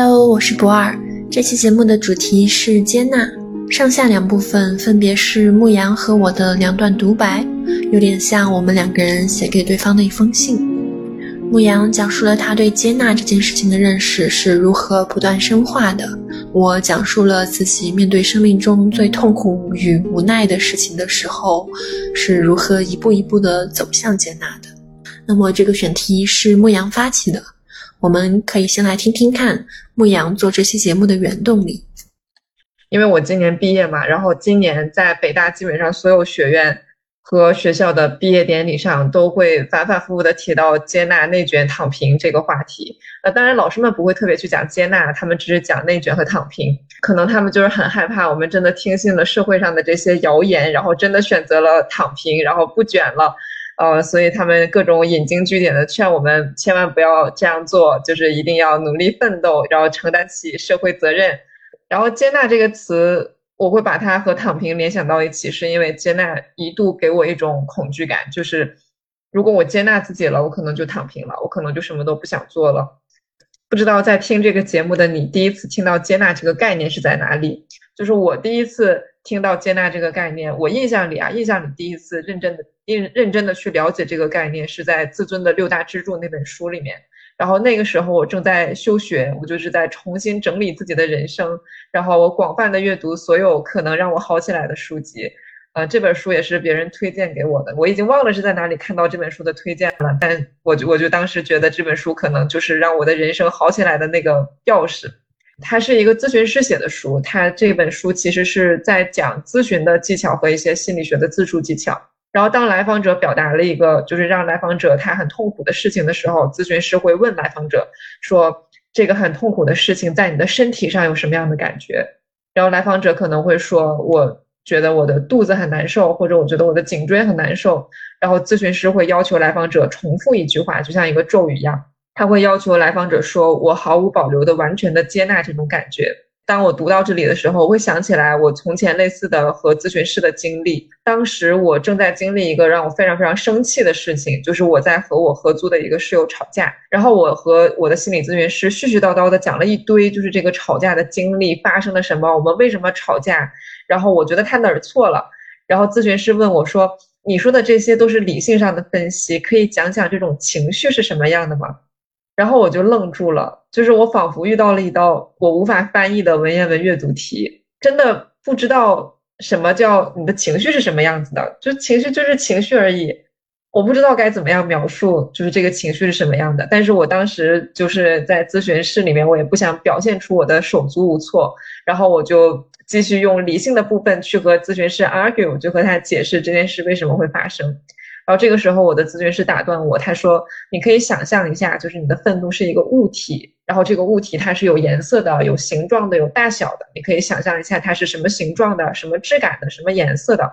Hello，我是博尔。这期节目的主题是接纳，上下两部分分别是牧羊和我的两段独白，有点像我们两个人写给对方的一封信。牧羊讲述了他对接纳这件事情的认识是如何不断深化的，我讲述了自己面对生命中最痛苦与无奈的事情的时候是如何一步一步的走向接纳的。那么这个选题是牧羊发起的。我们可以先来听听看牧羊做这期节目的原动力。因为我今年毕业嘛，然后今年在北大基本上所有学院和学校的毕业典礼上都会反反复复的提到接纳、内卷、躺平这个话题。呃，当然老师们不会特别去讲接纳，他们只是讲内卷和躺平。可能他们就是很害怕我们真的听信了社会上的这些谣言，然后真的选择了躺平，然后不卷了。呃，所以他们各种引经据典的劝我们千万不要这样做，就是一定要努力奋斗，然后承担起社会责任。然后接纳这个词，我会把它和躺平联想到一起，是因为接纳一度给我一种恐惧感，就是如果我接纳自己了，我可能就躺平了，我可能就什么都不想做了。不知道在听这个节目的你，第一次听到接纳这个概念是在哪里？就是我第一次听到接纳这个概念，我印象里啊，印象里第一次认真的。认认真的去了解这个概念，是在《自尊的六大支柱》那本书里面。然后那个时候我正在休学，我就是在重新整理自己的人生。然后我广泛的阅读所有可能让我好起来的书籍。呃，这本书也是别人推荐给我的，我已经忘了是在哪里看到这本书的推荐了。但我就我就当时觉得这本书可能就是让我的人生好起来的那个钥匙。它是一个咨询师写的书，它这本书其实是在讲咨询的技巧和一些心理学的自述技巧。然后，当来访者表达了一个就是让来访者他很痛苦的事情的时候，咨询师会问来访者说：“这个很痛苦的事情在你的身体上有什么样的感觉？”然后来访者可能会说：“我觉得我的肚子很难受，或者我觉得我的颈椎很难受。”然后咨询师会要求来访者重复一句话，就像一个咒语一样，他会要求来访者说：“我毫无保留的、完全的接纳这种感觉。”当我读到这里的时候，我会想起来我从前类似的和咨询师的经历。当时我正在经历一个让我非常非常生气的事情，就是我在和我合租的一个室友吵架。然后我和我的心理咨询师絮絮叨叨的讲了一堆，就是这个吵架的经历发生了什么，我们为什么吵架。然后我觉得他哪儿错了。然后咨询师问我说：“你说的这些都是理性上的分析，可以讲讲这种情绪是什么样的吗？”然后我就愣住了，就是我仿佛遇到了一道我无法翻译的文言文阅读题，真的不知道什么叫你的情绪是什么样子的，就情绪就是情绪而已，我不知道该怎么样描述，就是这个情绪是什么样的。但是我当时就是在咨询室里面，我也不想表现出我的手足无措，然后我就继续用理性的部分去和咨询师 argue，就和他解释这件事为什么会发生。然后这个时候，我的咨询师打断我，他说：“你可以想象一下，就是你的愤怒是一个物体，然后这个物体它是有颜色的、有形状的、有大小的。你可以想象一下它是什么形状的、什么质感的、什么颜色的。”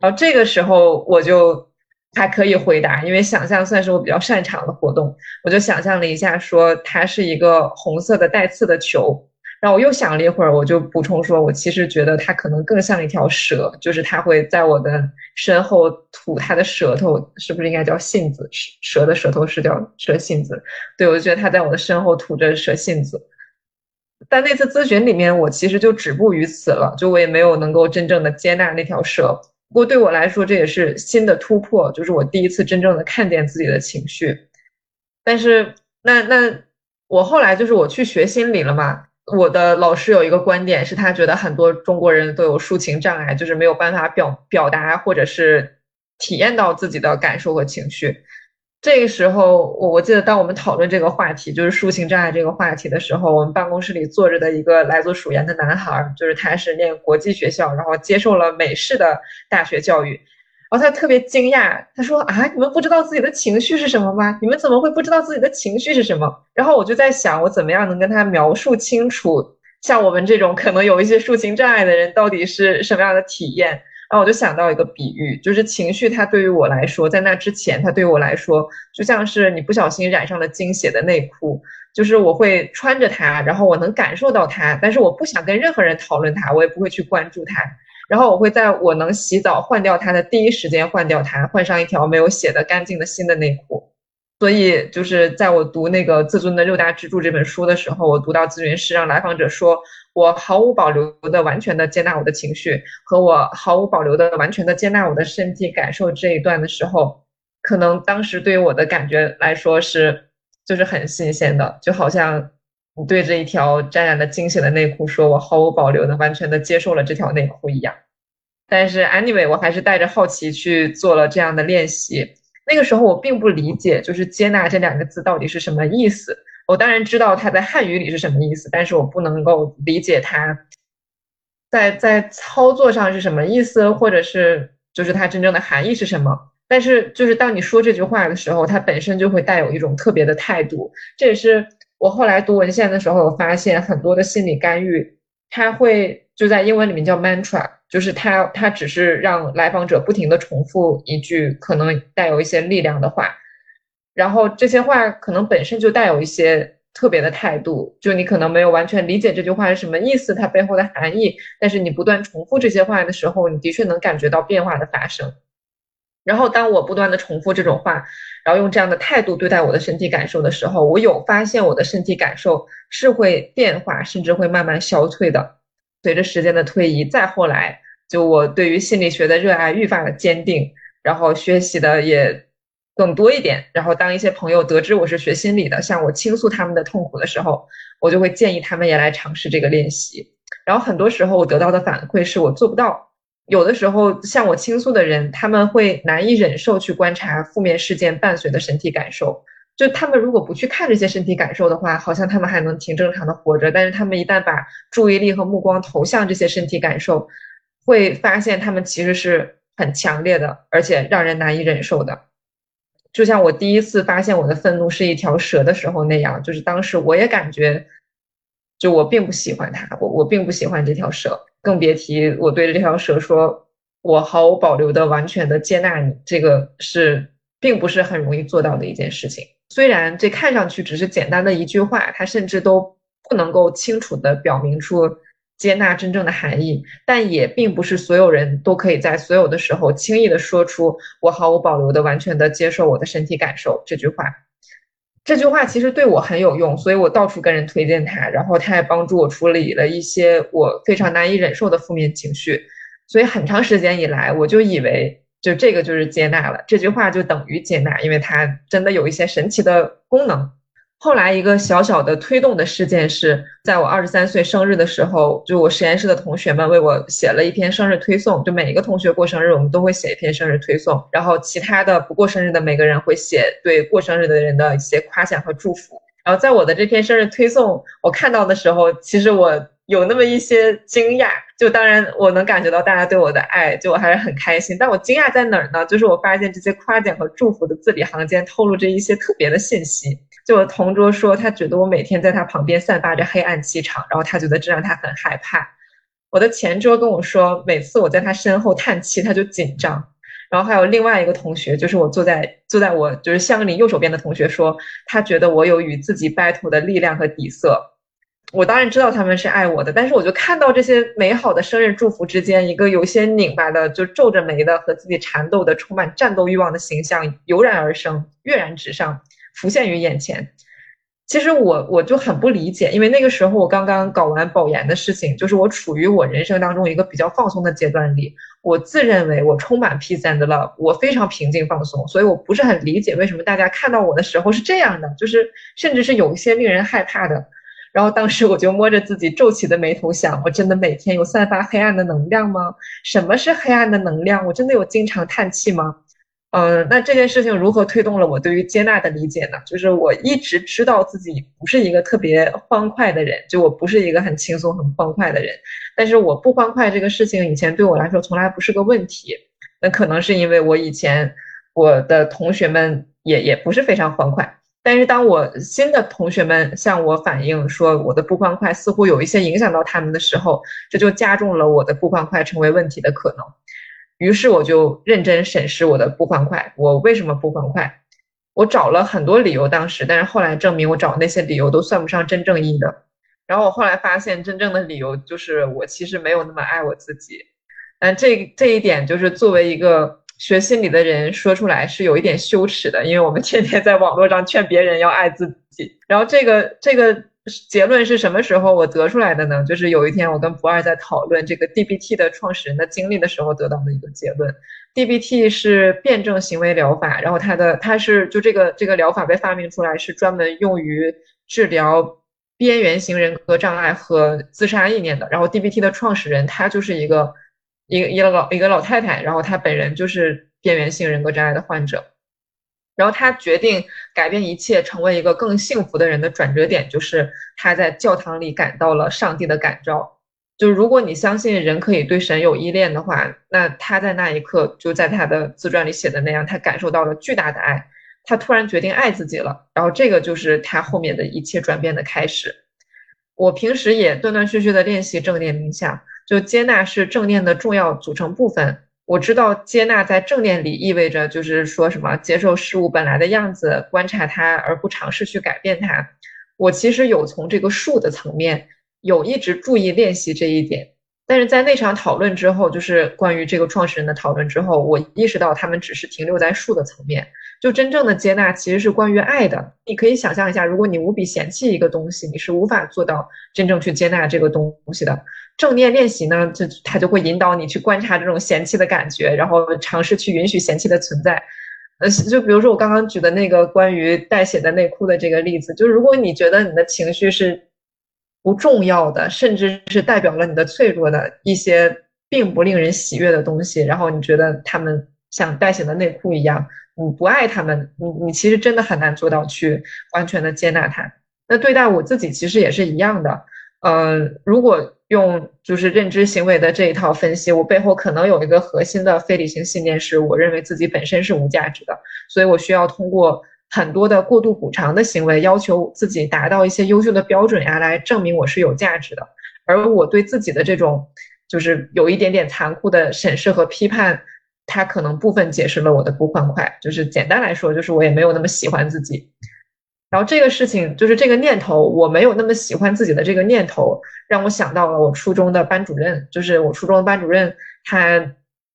然后这个时候我就还可以回答，因为想象算是我比较擅长的活动。我就想象了一下，说它是一个红色的带刺的球。然后我又想了一会儿，我就补充说，我其实觉得它可能更像一条蛇，就是它会在我的身后吐它的舌头，是不是应该叫信子？蛇的舌头是叫蛇信子。对，我就觉得它在我的身后吐着蛇信子。但那次咨询里面，我其实就止步于此了，就我也没有能够真正的接纳那条蛇。不过对我来说，这也是新的突破，就是我第一次真正的看见自己的情绪。但是那那我后来就是我去学心理了嘛。我的老师有一个观点，是他觉得很多中国人都有抒情障碍，就是没有办法表表达或者是体验到自己的感受和情绪。这个时候，我我记得当我们讨论这个话题，就是抒情障碍这个话题的时候，我们办公室里坐着的一个来自蜀研的男孩，就是他是念国际学校，然后接受了美式的大学教育。然后他特别惊讶，他说：“啊，你们不知道自己的情绪是什么吗？你们怎么会不知道自己的情绪是什么？”然后我就在想，我怎么样能跟他描述清楚，像我们这种可能有一些抒情障碍的人到底是什么样的体验？然后我就想到一个比喻，就是情绪，它对于我来说，在那之前，它对于我来说，就像是你不小心染上了精血的内裤，就是我会穿着它，然后我能感受到它，但是我不想跟任何人讨论它，我也不会去关注它。然后我会在我能洗澡换掉它的第一时间换掉它，换上一条没有血的干净的新的内裤。所以就是在我读那个《自尊的六大支柱》这本书的时候，我读到咨询师让来访者说我毫无保留的完全的接纳我的情绪，和我毫无保留的完全的接纳我的身体感受这一段的时候，可能当时对于我的感觉来说是就是很新鲜的，就好像你对着一条沾染了精血的内裤说“我毫无保留的完全的接受了这条内裤”一样。但是 anyway，我还是带着好奇去做了这样的练习。那个时候我并不理解，就是“接纳”这两个字到底是什么意思。我当然知道它在汉语里是什么意思，但是我不能够理解它在在操作上是什么意思，或者是就是它真正的含义是什么。但是就是当你说这句话的时候，它本身就会带有一种特别的态度。这也是我后来读文献的时候，我发现很多的心理干预，它会就在英文里面叫 mantra。就是它它只是让来访者不停的重复一句可能带有一些力量的话，然后这些话可能本身就带有一些特别的态度，就你可能没有完全理解这句话是什么意思，它背后的含义，但是你不断重复这些话的时候，你的确能感觉到变化的发生。然后当我不断的重复这种话，然后用这样的态度对待我的身体感受的时候，我有发现我的身体感受是会变化，甚至会慢慢消退的。随着时间的推移，再后来。就我对于心理学的热爱愈发的坚定，然后学习的也更多一点。然后当一些朋友得知我是学心理的，向我倾诉他们的痛苦的时候，我就会建议他们也来尝试这个练习。然后很多时候我得到的反馈是我做不到。有的时候向我倾诉的人，他们会难以忍受去观察负面事件伴随的身体感受。就他们如果不去看这些身体感受的话，好像他们还能挺正常的活着。但是他们一旦把注意力和目光投向这些身体感受，会发现他们其实是很强烈的，而且让人难以忍受的。就像我第一次发现我的愤怒是一条蛇的时候那样，就是当时我也感觉，就我并不喜欢它，我我并不喜欢这条蛇，更别提我对这条蛇说，我毫无保留的、完全的接纳你，这个是并不是很容易做到的一件事情。虽然这看上去只是简单的一句话，它甚至都不能够清楚的表明出。接纳真正的含义，但也并不是所有人都可以在所有的时候轻易的说出“我毫无保留的、完全的接受我的身体感受”这句话。这句话其实对我很有用，所以我到处跟人推荐它，然后它也帮助我处理了一些我非常难以忍受的负面情绪。所以很长时间以来，我就以为就这个就是接纳了，这句话就等于接纳，因为它真的有一些神奇的功能。后来一个小小的推动的事件是在我二十三岁生日的时候，就我实验室的同学们为我写了一篇生日推送。就每一个同学过生日，我们都会写一篇生日推送。然后其他的不过生日的每个人会写对过生日的人的一些夸奖和祝福。然后在我的这篇生日推送我看到的时候，其实我有那么一些惊讶。就当然我能感觉到大家对我的爱，就我还是很开心。但我惊讶在哪儿呢？就是我发现这些夸奖和祝福的字里行间透露着一些特别的信息。就我同桌说，他觉得我每天在他旁边散发着黑暗气场，然后他觉得这让他很害怕。我的前桌跟我说，每次我在他身后叹气，他就紧张。然后还有另外一个同学，就是我坐在坐在我就是相邻右手边的同学说，他觉得我有与自己 battle 的力量和底色。我当然知道他们是爱我的，但是我就看到这些美好的生日祝福之间，一个有些拧巴的、就皱着眉的和自己缠斗的、充满战斗欲望的形象油然而生，跃然纸上。浮现于眼前，其实我我就很不理解，因为那个时候我刚刚搞完保研的事情，就是我处于我人生当中一个比较放松的阶段里，我自认为我充满 peace and love，我非常平静放松，所以我不是很理解为什么大家看到我的时候是这样的，就是甚至是有一些令人害怕的。然后当时我就摸着自己皱起的眉头想，我真的每天有散发黑暗的能量吗？什么是黑暗的能量？我真的有经常叹气吗？嗯，那这件事情如何推动了我对于接纳的理解呢？就是我一直知道自己不是一个特别欢快的人，就我不是一个很轻松、很欢快的人。但是我不欢快这个事情以前对我来说从来不是个问题。那可能是因为我以前我的同学们也也不是非常欢快。但是当我新的同学们向我反映说我的不欢快似乎有一些影响到他们的时候，这就加重了我的不欢快成为问题的可能。于是我就认真审视我的不欢快，我为什么不欢快？我找了很多理由，当时，但是后来证明我找那些理由都算不上真正意义的。然后我后来发现，真正的理由就是我其实没有那么爱我自己。但这这一点就是作为一个学心理的人说出来是有一点羞耻的，因为我们天天在网络上劝别人要爱自己。然后这个这个结论是什么时候我得出来的呢？就是有一天我跟不二在讨论这个 DBT 的创始人的经历的时候得到的一个结论。DBT 是辩证行为疗法，然后它的它是就这个这个疗法被发明出来是专门用于治疗边缘型人格障碍和自杀意念的。然后 DBT 的创始人他就是一个。一个一个老一个老太太，然后她本人就是边缘性人格障碍的患者，然后他决定改变一切，成为一个更幸福的人的转折点，就是他在教堂里感到了上帝的感召。就如果你相信人可以对神有依恋的话，那他在那一刻就在他的自传里写的那样，他感受到了巨大的爱，他突然决定爱自己了。然后这个就是他后面的一切转变的开始。我平时也断断续续的练习正念冥想。就接纳是正念的重要组成部分。我知道接纳在正念里意味着就是说什么接受事物本来的样子，观察它而不尝试去改变它。我其实有从这个术的层面有一直注意练习这一点，但是在那场讨论之后，就是关于这个创始人的讨论之后，我意识到他们只是停留在术的层面。就真正的接纳其实是关于爱的。你可以想象一下，如果你无比嫌弃一个东西，你是无法做到真正去接纳这个东西的。正念练习呢，就它就会引导你去观察这种嫌弃的感觉，然后尝试去允许嫌弃的存在。呃，就比如说我刚刚举的那个关于带血的内裤的这个例子，就是如果你觉得你的情绪是不重要的，甚至是代表了你的脆弱的一些并不令人喜悦的东西，然后你觉得他们像带血的内裤一样，你不爱他们，你你其实真的很难做到去完全的接纳它。那对待我自己其实也是一样的。呃，如果用就是认知行为的这一套分析，我背后可能有一个核心的非理性信念，是我认为自己本身是无价值的，所以我需要通过很多的过度补偿的行为，要求自己达到一些优秀的标准呀，来证明我是有价值的。而我对自己的这种就是有一点点残酷的审视和批判，它可能部分解释了我的不欢快。就是简单来说，就是我也没有那么喜欢自己。然后这个事情就是这个念头，我没有那么喜欢自己的这个念头，让我想到了我初中的班主任。就是我初中的班主任，他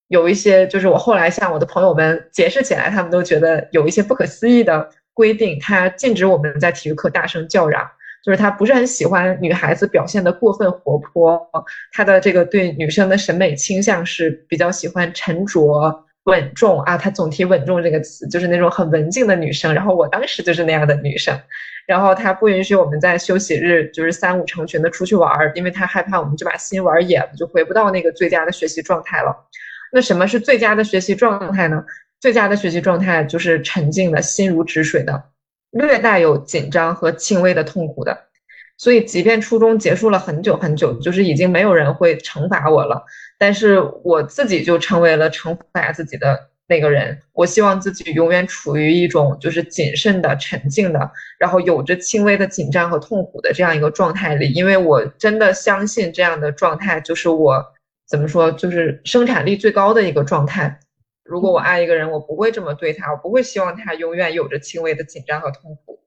有一些，就是我后来向我的朋友们解释起来，他们都觉得有一些不可思议的规定。他禁止我们在体育课大声叫嚷，就是他不是很喜欢女孩子表现的过分活泼。他的这个对女生的审美倾向是比较喜欢沉着。稳重啊，他总提“稳重”这个词，就是那种很文静的女生。然后我当时就是那样的女生。然后他不允许我们在休息日就是三五成群的出去玩儿，因为他害怕我们就把心玩野了，就回不到那个最佳的学习状态了。那什么是最佳的学习状态呢？最佳的学习状态就是沉静的心如止水的，略带有紧张和轻微的痛苦的。所以，即便初中结束了很久很久，就是已经没有人会惩罚我了，但是我自己就成为了惩罚自己的那个人。我希望自己永远处于一种就是谨慎的、沉静的，然后有着轻微的紧张和痛苦的这样一个状态里，因为我真的相信这样的状态就是我怎么说，就是生产力最高的一个状态。如果我爱一个人，我不会这么对他，我不会希望他永远有着轻微的紧张和痛苦。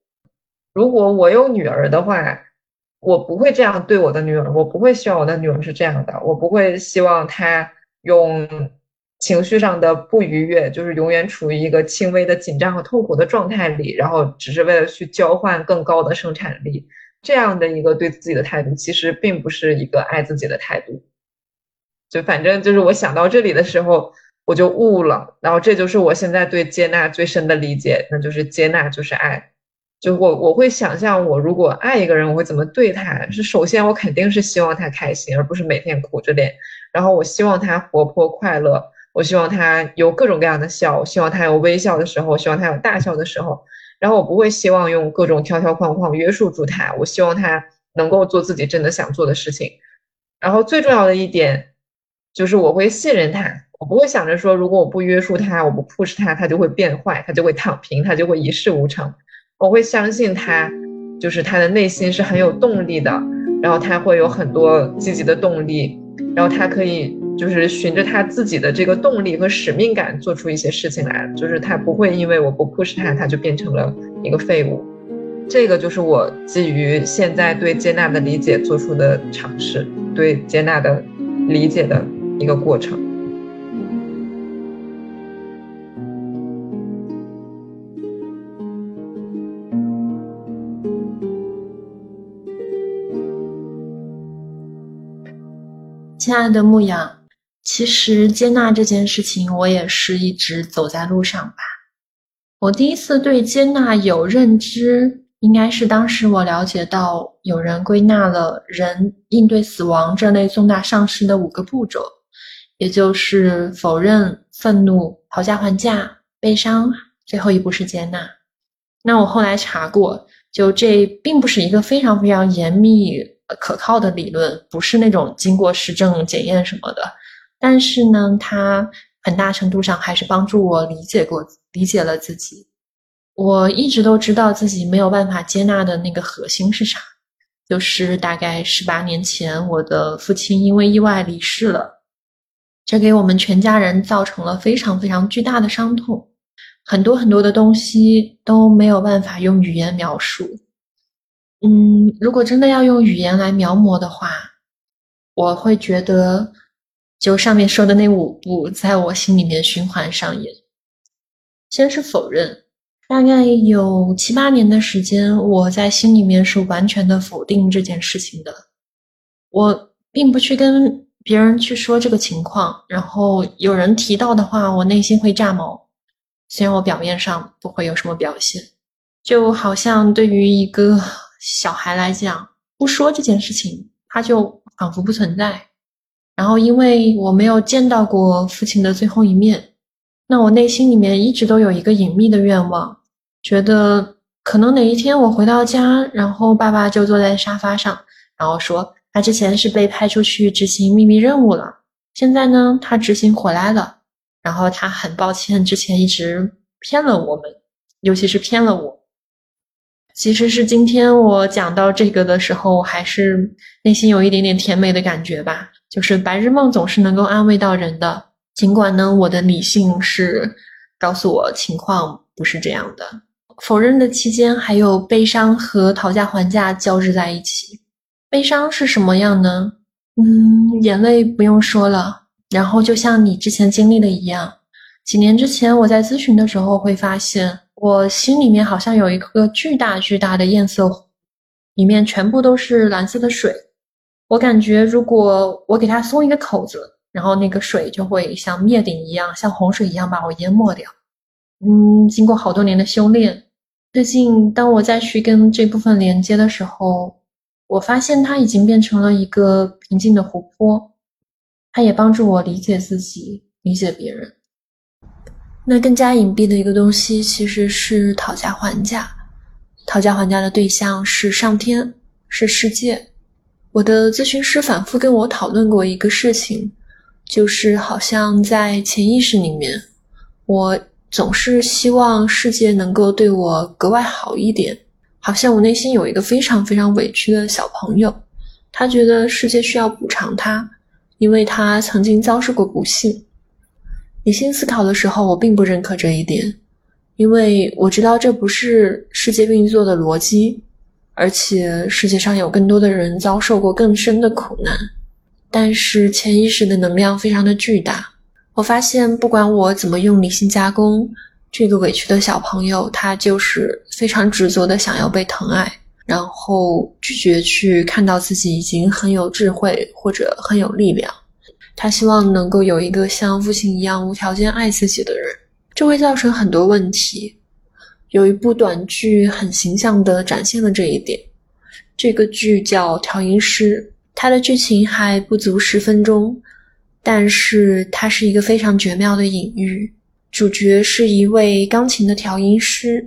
如果我有女儿的话。我不会这样对我的女儿，我不会希望我的女儿是这样的，我不会希望她用情绪上的不愉悦，就是永远处于一个轻微的紧张和痛苦的状态里，然后只是为了去交换更高的生产力，这样的一个对自己的态度，其实并不是一个爱自己的态度。就反正就是我想到这里的时候，我就悟了，然后这就是我现在对接纳最深的理解，那就是接纳就是爱。就我我会想象，我如果爱一个人，我会怎么对他？是首先，我肯定是希望他开心，而不是每天苦着脸。然后，我希望他活泼快乐，我希望他有各种各样的笑，我希望他有微笑的时候，希望他有大笑的时候。然后，我不会希望用各种条条框框约束住他，我希望他能够做自己真的想做的事情。然后，最重要的一点就是，我会信任他，我不会想着说，如果我不约束他，我不 push 他，他就会变坏，他就会躺平，他就会一事无成。我会相信他，就是他的内心是很有动力的，然后他会有很多积极的动力，然后他可以就是循着他自己的这个动力和使命感做出一些事情来，就是他不会因为我不 push 他，他就变成了一个废物。这个就是我基于现在对接纳的理解做出的尝试，对接纳的理解的一个过程。亲爱的牧羊，其实接纳这件事情，我也是一直走在路上吧。我第一次对接纳有认知，应该是当时我了解到有人归纳了人应对死亡这类重大丧失的五个步骤，也就是否认、愤怒、讨价还价、悲伤，最后一步是接纳。那我后来查过，就这并不是一个非常非常严密。可靠的理论不是那种经过实证检验什么的，但是呢，它很大程度上还是帮助我理解过、理解了自己。我一直都知道自己没有办法接纳的那个核心是啥，就是大概十八年前，我的父亲因为意外离世了，这给我们全家人造成了非常非常巨大的伤痛，很多很多的东西都没有办法用语言描述。嗯，如果真的要用语言来描摹的话，我会觉得，就上面说的那五步，在我心里面循环上演。先是否认，大概有七八年的时间，我在心里面是完全的否定这件事情的。我并不去跟别人去说这个情况，然后有人提到的话，我内心会炸毛，虽然我表面上不会有什么表现，就好像对于一个。小孩来讲，不说这件事情，他就仿佛不存在。然后，因为我没有见到过父亲的最后一面，那我内心里面一直都有一个隐秘的愿望，觉得可能哪一天我回到家，然后爸爸就坐在沙发上，然后说他之前是被派出去执行秘密任务了，现在呢他执行回来了，然后他很抱歉之前一直骗了我们，尤其是骗了我。其实是今天我讲到这个的时候，还是内心有一点点甜美的感觉吧。就是白日梦总是能够安慰到人的，尽管呢，我的理性是告诉我情况不是这样的。否认的期间，还有悲伤和讨价还价交织在一起。悲伤是什么样呢？嗯，眼泪不用说了。然后就像你之前经历的一样，几年之前我在咨询的时候会发现。我心里面好像有一个巨大巨大的堰塞湖，里面全部都是蓝色的水。我感觉如果我给它松一个口子，然后那个水就会像灭顶一样，像洪水一样把我淹没掉。嗯，经过好多年的修炼，最近当我再去跟这部分连接的时候，我发现它已经变成了一个平静的湖泊，它也帮助我理解自己，理解别人。那更加隐蔽的一个东西，其实是讨价还价。讨价还价的对象是上天，是世界。我的咨询师反复跟我讨论过一个事情，就是好像在潜意识里面，我总是希望世界能够对我格外好一点。好像我内心有一个非常非常委屈的小朋友，他觉得世界需要补偿他，因为他曾经遭受过不幸。理性思考的时候，我并不认可这一点，因为我知道这不是世界运作的逻辑，而且世界上有更多的人遭受过更深的苦难。但是潜意识的能量非常的巨大，我发现不管我怎么用理性加工，这个委屈的小朋友他就是非常执着的想要被疼爱，然后拒绝去看到自己已经很有智慧或者很有力量。他希望能够有一个像父亲一样无条件爱自己的人，这会造成很多问题。有一部短剧很形象地展现了这一点。这个剧叫《调音师》，它的剧情还不足十分钟，但是它是一个非常绝妙的隐喻。主角是一位钢琴的调音师，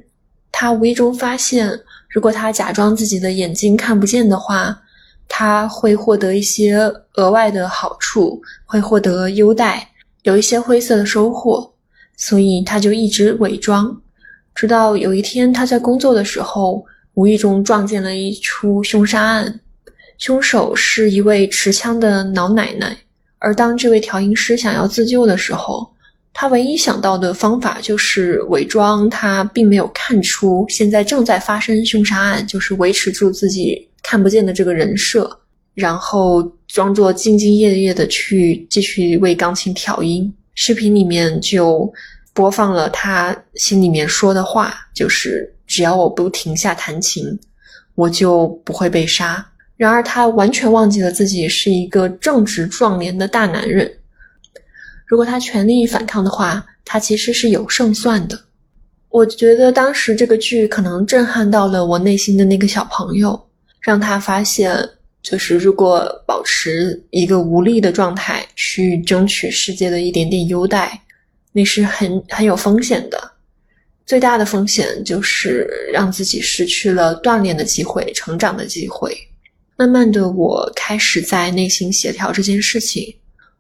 他无意中发现，如果他假装自己的眼睛看不见的话。他会获得一些额外的好处，会获得优待，有一些灰色的收获，所以他就一直伪装，直到有一天他在工作的时候，无意中撞见了一出凶杀案，凶手是一位持枪的老奶奶，而当这位调音师想要自救的时候，他唯一想到的方法就是伪装，他并没有看出现在正在发生凶杀案，就是维持住自己。看不见的这个人设，然后装作兢兢业业的去继续为钢琴调音。视频里面就播放了他心里面说的话，就是只要我不停下弹琴，我就不会被杀。然而他完全忘记了自己是一个正直壮年的大男人。如果他全力反抗的话，他其实是有胜算的。我觉得当时这个剧可能震撼到了我内心的那个小朋友，让他发现，就是如果保持一个无力的状态去争取世界的一点点优待，那是很很有风险的。最大的风险就是让自己失去了锻炼的机会、成长的机会。慢慢的，我开始在内心协调这件事情，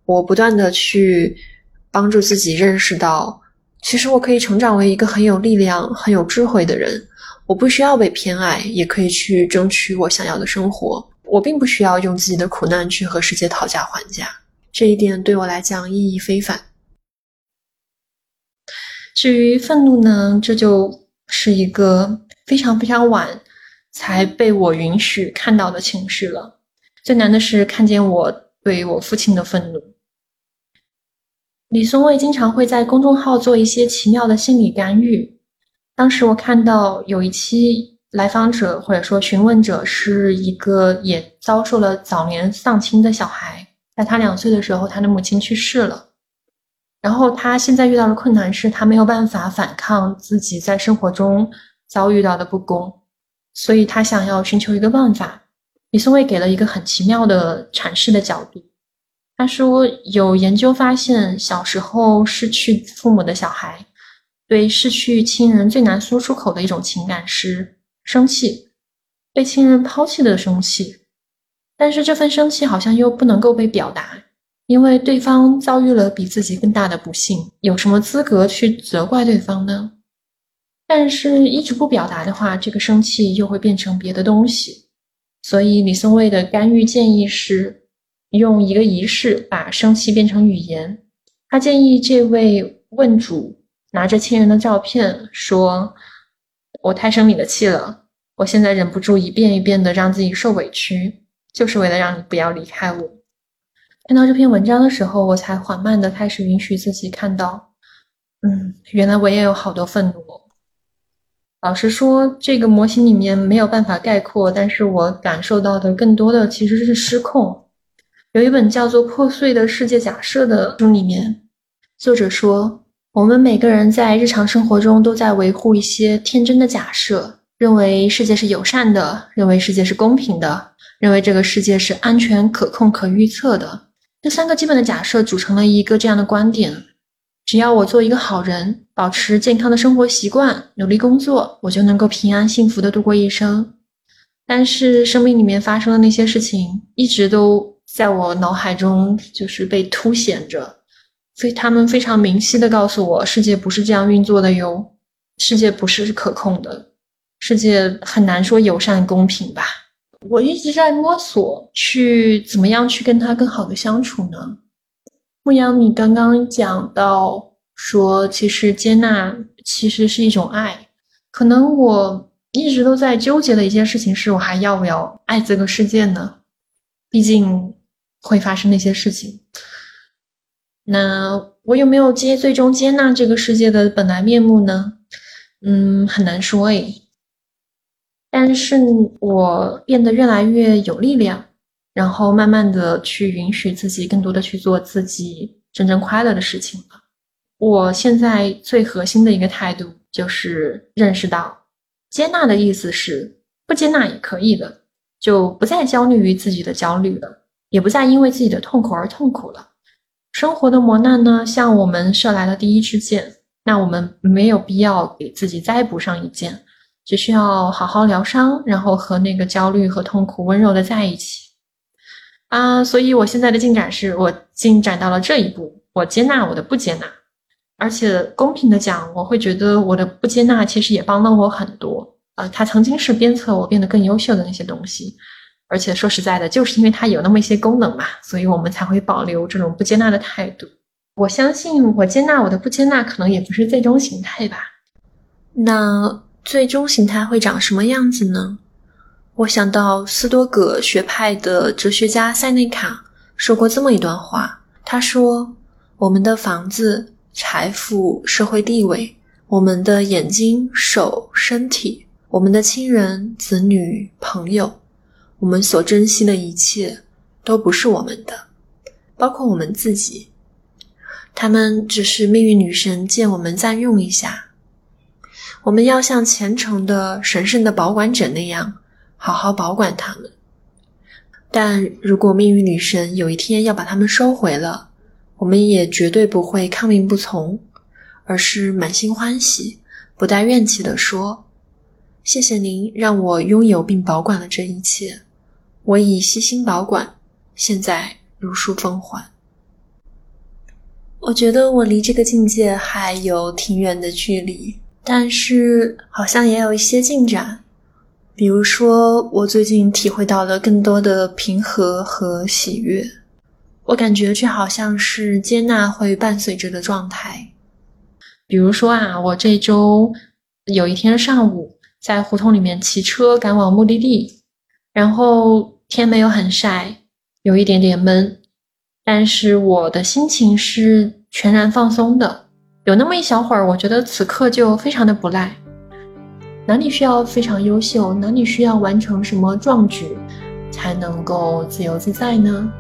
我不断的去帮助自己认识到，其实我可以成长为一个很有力量、很有智慧的人。我不需要被偏爱，也可以去争取我想要的生活。我并不需要用自己的苦难去和世界讨价还价，这一点对我来讲意义非凡。至于愤怒呢，这就是一个非常非常晚才被我允许看到的情绪了。最难的是看见我对我父亲的愤怒。李松蔚经常会在公众号做一些奇妙的心理干预。当时我看到有一期来访者或者说询问者是一个也遭受了早年丧亲的小孩，在他两岁的时候，他的母亲去世了。然后他现在遇到的困难是他没有办法反抗自己在生活中遭遇到的不公，所以他想要寻求一个办法。李松蔚给了一个很奇妙的阐释的角度。他说，有研究发现，小时候失去父母的小孩，对失去亲人最难说出口的一种情感是生气，被亲人抛弃的生气。但是这份生气好像又不能够被表达。因为对方遭遇了比自己更大的不幸，有什么资格去责怪对方呢？但是一直不表达的话，这个生气又会变成别的东西。所以李松蔚的干预建议是用一个仪式把生气变成语言。他建议这位问主拿着亲人的照片说：“我太生你的气了，我现在忍不住一遍一遍的让自己受委屈，就是为了让你不要离开我。”看到这篇文章的时候，我才缓慢的开始允许自己看到，嗯，原来我也有好多愤怒。老实说，这个模型里面没有办法概括，但是我感受到的更多的其实是失控。有一本叫做《破碎的世界假设》的书里面，作者说，我们每个人在日常生活中都在维护一些天真的假设，认为世界是友善的，认为世界是公平的，认为这个世界是安全、可控、可预测的。这三个基本的假设组成了一个这样的观点：只要我做一个好人，保持健康的生活习惯，努力工作，我就能够平安幸福的度过一生。但是生命里面发生的那些事情，一直都在我脑海中就是被凸显着，非他们非常明晰的告诉我，世界不是这样运作的哟，世界不是可控的，世界很难说友善公平吧。我一直在摸索，去怎么样去跟他更好的相处呢？牧羊，你刚刚讲到说，其实接纳其实是一种爱。可能我一直都在纠结的一件事情是，我还要不要爱这个世界呢？毕竟会发生那些事情。那我有没有接最终接纳这个世界的本来面目呢？嗯，很难说诶。但是我变得越来越有力量，然后慢慢的去允许自己更多的去做自己真正快乐的事情了。我现在最核心的一个态度就是认识到，接纳的意思是不接纳也可以的，就不再焦虑于自己的焦虑了，也不再因为自己的痛苦而痛苦了。生活的磨难呢，向我们射来了第一支箭，那我们没有必要给自己再补上一箭。只需要好好疗伤，然后和那个焦虑和痛苦温柔的在一起啊！所以我现在的进展是我进展到了这一步，我接纳我的不接纳，而且公平的讲，我会觉得我的不接纳其实也帮了我很多啊！它曾经是鞭策我变得更优秀的那些东西，而且说实在的，就是因为它有那么一些功能嘛，所以我们才会保留这种不接纳的态度。我相信我接纳我的不接纳，可能也不是最终形态吧。那。最终形态会长什么样子呢？我想到斯多葛学派的哲学家塞内卡说过这么一段话。他说：“我们的房子、财富、社会地位，我们的眼睛、手、身体，我们的亲人、子女、朋友，我们所珍惜的一切都不是我们的，包括我们自己。他们只是命运女神借我们暂用一下。我们要像虔诚的神圣的保管者那样，好好保管他们。但如果命运女神有一天要把它们收回了，我们也绝对不会抗命不从，而是满心欢喜、不带怨气地说：“谢谢您让我拥有并保管了这一切，我已悉心保管，现在如数奉还。”我觉得我离这个境界还有挺远的距离，但是好像也有一些进展。比如说，我最近体会到了更多的平和和喜悦，我感觉这好像是接纳会伴随着的状态。比如说啊，我这周有一天上午在胡同里面骑车赶往目的地，然后天没有很晒，有一点点闷。但是我的心情是全然放松的，有那么一小会儿，我觉得此刻就非常的不赖。哪里需要非常优秀，哪里需要完成什么壮举，才能够自由自在呢？